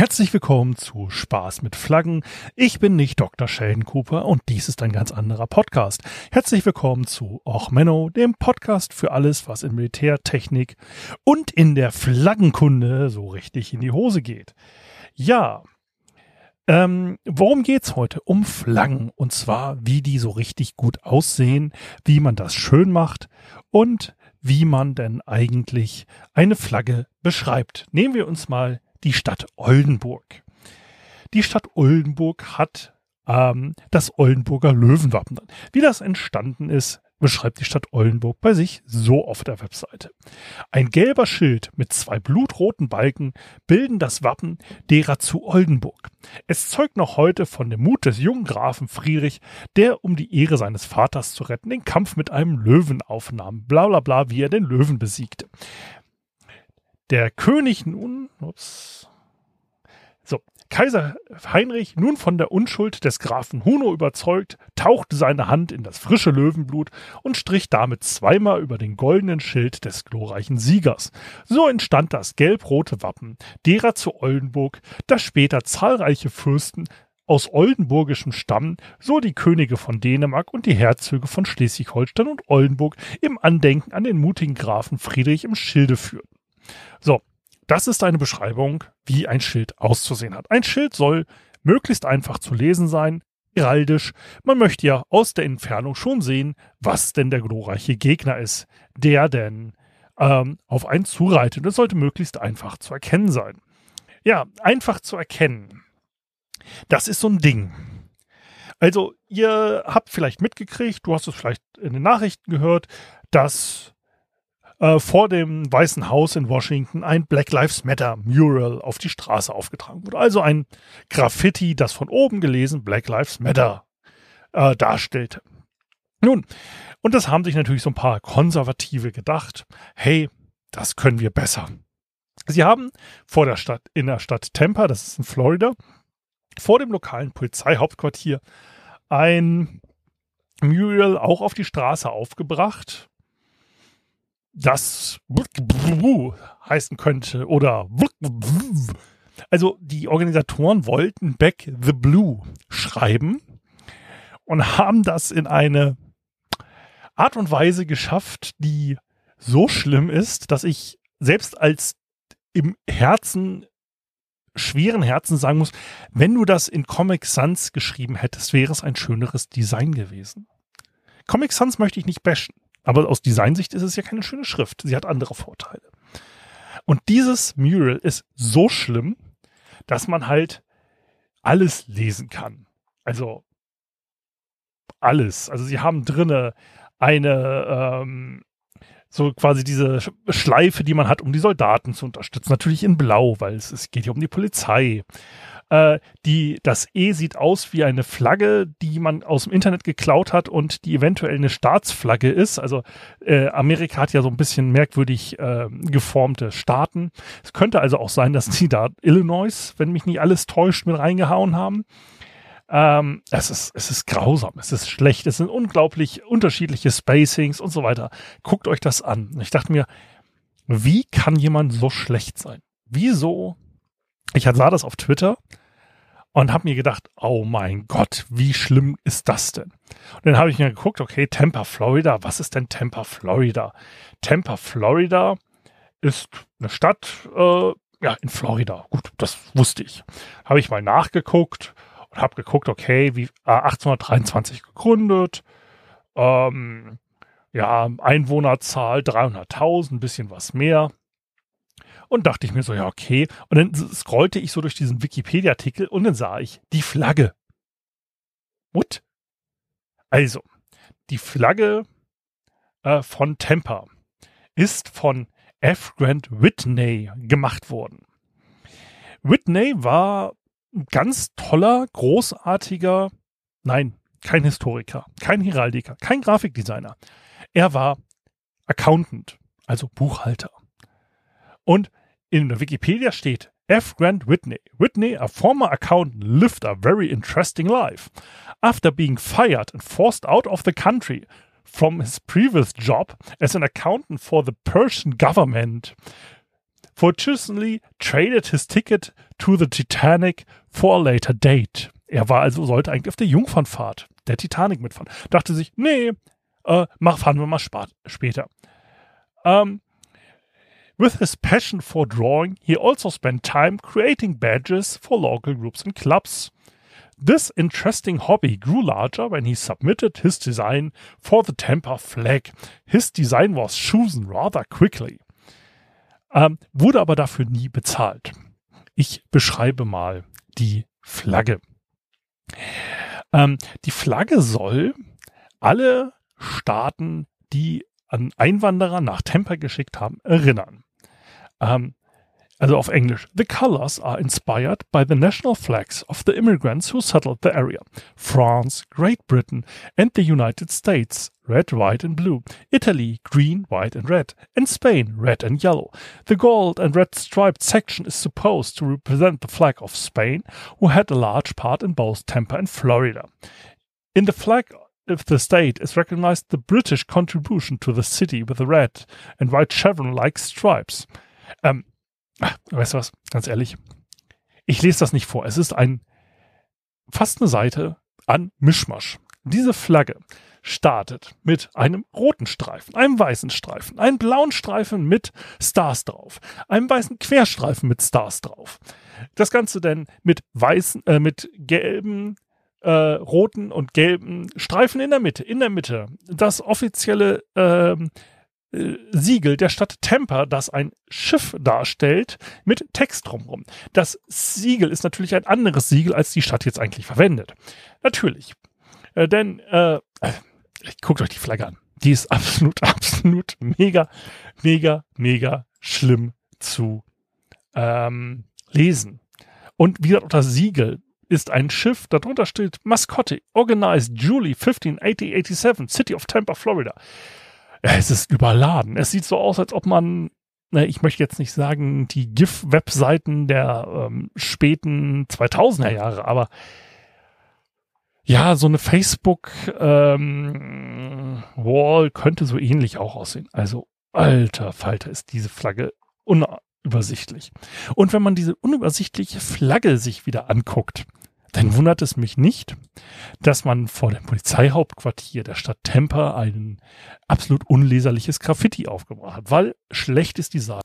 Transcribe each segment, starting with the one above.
Herzlich willkommen zu Spaß mit Flaggen. Ich bin nicht Dr. Sheldon Cooper und dies ist ein ganz anderer Podcast. Herzlich willkommen zu Och Menno, dem Podcast für alles, was in Militärtechnik und in der Flaggenkunde so richtig in die Hose geht. Ja, ähm, worum geht's heute? Um Flaggen. Und zwar, wie die so richtig gut aussehen, wie man das schön macht und wie man denn eigentlich eine Flagge beschreibt. Nehmen wir uns mal die Stadt Oldenburg. Die Stadt Oldenburg hat ähm, das Oldenburger Löwenwappen. Wie das entstanden ist, beschreibt die Stadt Oldenburg bei sich so auf der Webseite. Ein gelber Schild mit zwei blutroten Balken bilden das Wappen derer zu Oldenburg. Es zeugt noch heute von dem Mut des jungen Grafen Friedrich, der, um die Ehre seines Vaters zu retten, den Kampf mit einem Löwen aufnahm. Bla bla bla, wie er den Löwen besiegte. Der König nun, ups, so, Kaiser Heinrich, nun von der Unschuld des Grafen Huno überzeugt, tauchte seine Hand in das frische Löwenblut und strich damit zweimal über den goldenen Schild des glorreichen Siegers. So entstand das gelb-rote Wappen derer zu Oldenburg, das später zahlreiche Fürsten aus oldenburgischem Stamm, so die Könige von Dänemark und die Herzöge von Schleswig-Holstein und Oldenburg im Andenken an den mutigen Grafen Friedrich im Schilde führten. So, das ist eine Beschreibung, wie ein Schild auszusehen hat. Ein Schild soll möglichst einfach zu lesen sein, heraldisch. Man möchte ja aus der Entfernung schon sehen, was denn der glorreiche Gegner ist, der denn ähm, auf einen zureitet. Es sollte möglichst einfach zu erkennen sein. Ja, einfach zu erkennen. Das ist so ein Ding. Also, ihr habt vielleicht mitgekriegt, du hast es vielleicht in den Nachrichten gehört, dass äh, vor dem Weißen Haus in Washington ein Black Lives Matter Mural auf die Straße aufgetragen wurde. Also ein Graffiti, das von oben gelesen Black Lives Matter äh, darstellte. Nun, und das haben sich natürlich so ein paar Konservative gedacht, hey, das können wir besser. Sie haben vor der Stadt, in der Stadt Tampa, das ist in Florida, vor dem lokalen Polizeihauptquartier ein Mural auch auf die Straße aufgebracht, das heißen könnte oder also die Organisatoren wollten Back the Blue schreiben und haben das in eine Art und Weise geschafft, die so schlimm ist, dass ich selbst als im Herzen schweren Herzen sagen muss, wenn du das in Comic Sans geschrieben hättest, wäre es ein schöneres Design gewesen. Comic Sans möchte ich nicht bashen. Aber aus Designsicht ist es ja keine schöne Schrift. Sie hat andere Vorteile. Und dieses Mural ist so schlimm, dass man halt alles lesen kann. Also alles. Also sie haben drinne eine ähm, so quasi diese Schleife, die man hat, um die Soldaten zu unterstützen. Natürlich in Blau, weil es, es geht ja um die Polizei. Äh, die, das E sieht aus wie eine Flagge, die man aus dem Internet geklaut hat und die eventuell eine Staatsflagge ist. Also äh, Amerika hat ja so ein bisschen merkwürdig äh, geformte Staaten. Es könnte also auch sein, dass die da Illinois, wenn mich nicht alles täuscht, mit reingehauen haben. Ähm, es, ist, es ist grausam, es ist schlecht, es sind unglaublich unterschiedliche Spacings und so weiter. Guckt euch das an. Ich dachte mir, wie kann jemand so schlecht sein? Wieso? Ich sah das auf Twitter und habe mir gedacht, oh mein Gott, wie schlimm ist das denn? Und dann habe ich mir geguckt, okay, Tampa, Florida, was ist denn Tampa, Florida? Tampa, Florida ist eine Stadt, äh, ja, in Florida. Gut, das wusste ich. Habe ich mal nachgeguckt und habe geguckt, okay, wie äh, 1823 gegründet, ähm, ja, Einwohnerzahl 300.000, ein bisschen was mehr. Und dachte ich mir so, ja, okay. Und dann scrollte ich so durch diesen Wikipedia-Artikel und dann sah ich die Flagge. What? Also, die Flagge äh, von Tampa ist von F. Grant Whitney gemacht worden. Whitney war ein ganz toller, großartiger, nein, kein Historiker, kein Heraldiker, kein Grafikdesigner. Er war Accountant, also Buchhalter. Und in der Wikipedia steht F. Grant Whitney. Whitney, a former accountant, lived a very interesting life. After being fired and forced out of the country from his previous job as an accountant for the Persian government, fortunately traded his ticket to the Titanic for a later date. Er war also, sollte eigentlich auf der Jungfernfahrt der Titanic mitfahren. Dachte sich, nee, äh, mach, fahren wir mal später. Um, with his passion for drawing, he also spent time creating badges for local groups and clubs. This interesting hobby grew larger when he submitted his design for the Tampa flag. His design was chosen rather quickly. Ähm, wurde aber dafür nie bezahlt. Ich beschreibe mal die Flagge. Ähm, die Flagge soll alle Staaten, die an Einwanderer nach Tampa geschickt haben, erinnern. Ähm, also auf Englisch. The colors are inspired by the national flags of the immigrants who settled the area. France, Great Britain and the United States, red, white and blue. Italy, green, white and red. And Spain, red and yellow. The gold and red striped section is supposed to represent the flag of Spain, who had a large part in both Tampa and Florida. In the flag of the state is recognized the British contribution to the city with the red and white chevron-like stripes. Ähm, weißt du was? Ganz ehrlich. Ich lese das nicht vor. Es ist ein, fast eine Seite an Mischmasch. Diese Flagge startet mit einem roten Streifen, einem weißen Streifen, einem blauen Streifen mit Stars drauf, einem weißen Querstreifen mit Stars drauf. Das Ganze denn mit weißen, äh, mit gelben, äh, roten und gelben Streifen in der Mitte, in der Mitte. Das offizielle äh, Siegel der Stadt Tampa, das ein Schiff darstellt, mit Text drumherum. Das Siegel ist natürlich ein anderes Siegel, als die Stadt jetzt eigentlich verwendet. Natürlich. Äh, denn, äh, guckt euch die Flagge an. Die ist absolut, absolut mega, mega, mega schlimm zu ähm, lesen. Und wie gesagt, das Siegel ist ein Schiff, darunter steht Mascotte, Organized Julie 158087, City of Tampa, Florida. Es ist überladen. Es sieht so aus, als ob man, ne, ich möchte jetzt nicht sagen, die GIF-Webseiten der ähm, späten 2000er Jahre, aber ja, so eine Facebook-Wall ähm, könnte so ähnlich auch aussehen. Also, alter Falter, ist diese Flagge unübersichtlich. Und wenn man diese unübersichtliche Flagge sich wieder anguckt, dann wundert es mich nicht, dass man vor dem Polizeihauptquartier der Stadt Tampa ein absolut unleserliches Graffiti aufgebracht hat, weil schlechtes Design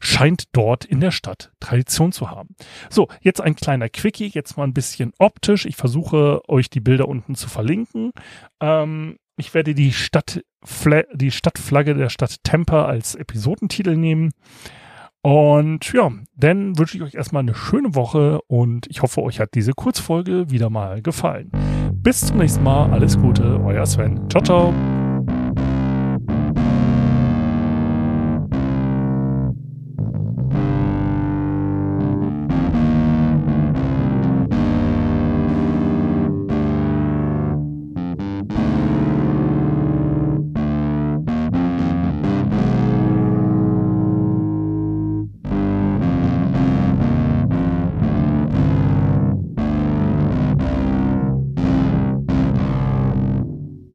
scheint dort in der Stadt Tradition zu haben. So, jetzt ein kleiner Quickie, jetzt mal ein bisschen optisch. Ich versuche euch die Bilder unten zu verlinken. Ähm, ich werde die, Stadt, die Stadtflagge der Stadt Tampa als Episodentitel nehmen. Und ja, dann wünsche ich euch erstmal eine schöne Woche und ich hoffe, euch hat diese Kurzfolge wieder mal gefallen. Bis zum nächsten Mal. Alles Gute, euer Sven. Ciao, ciao.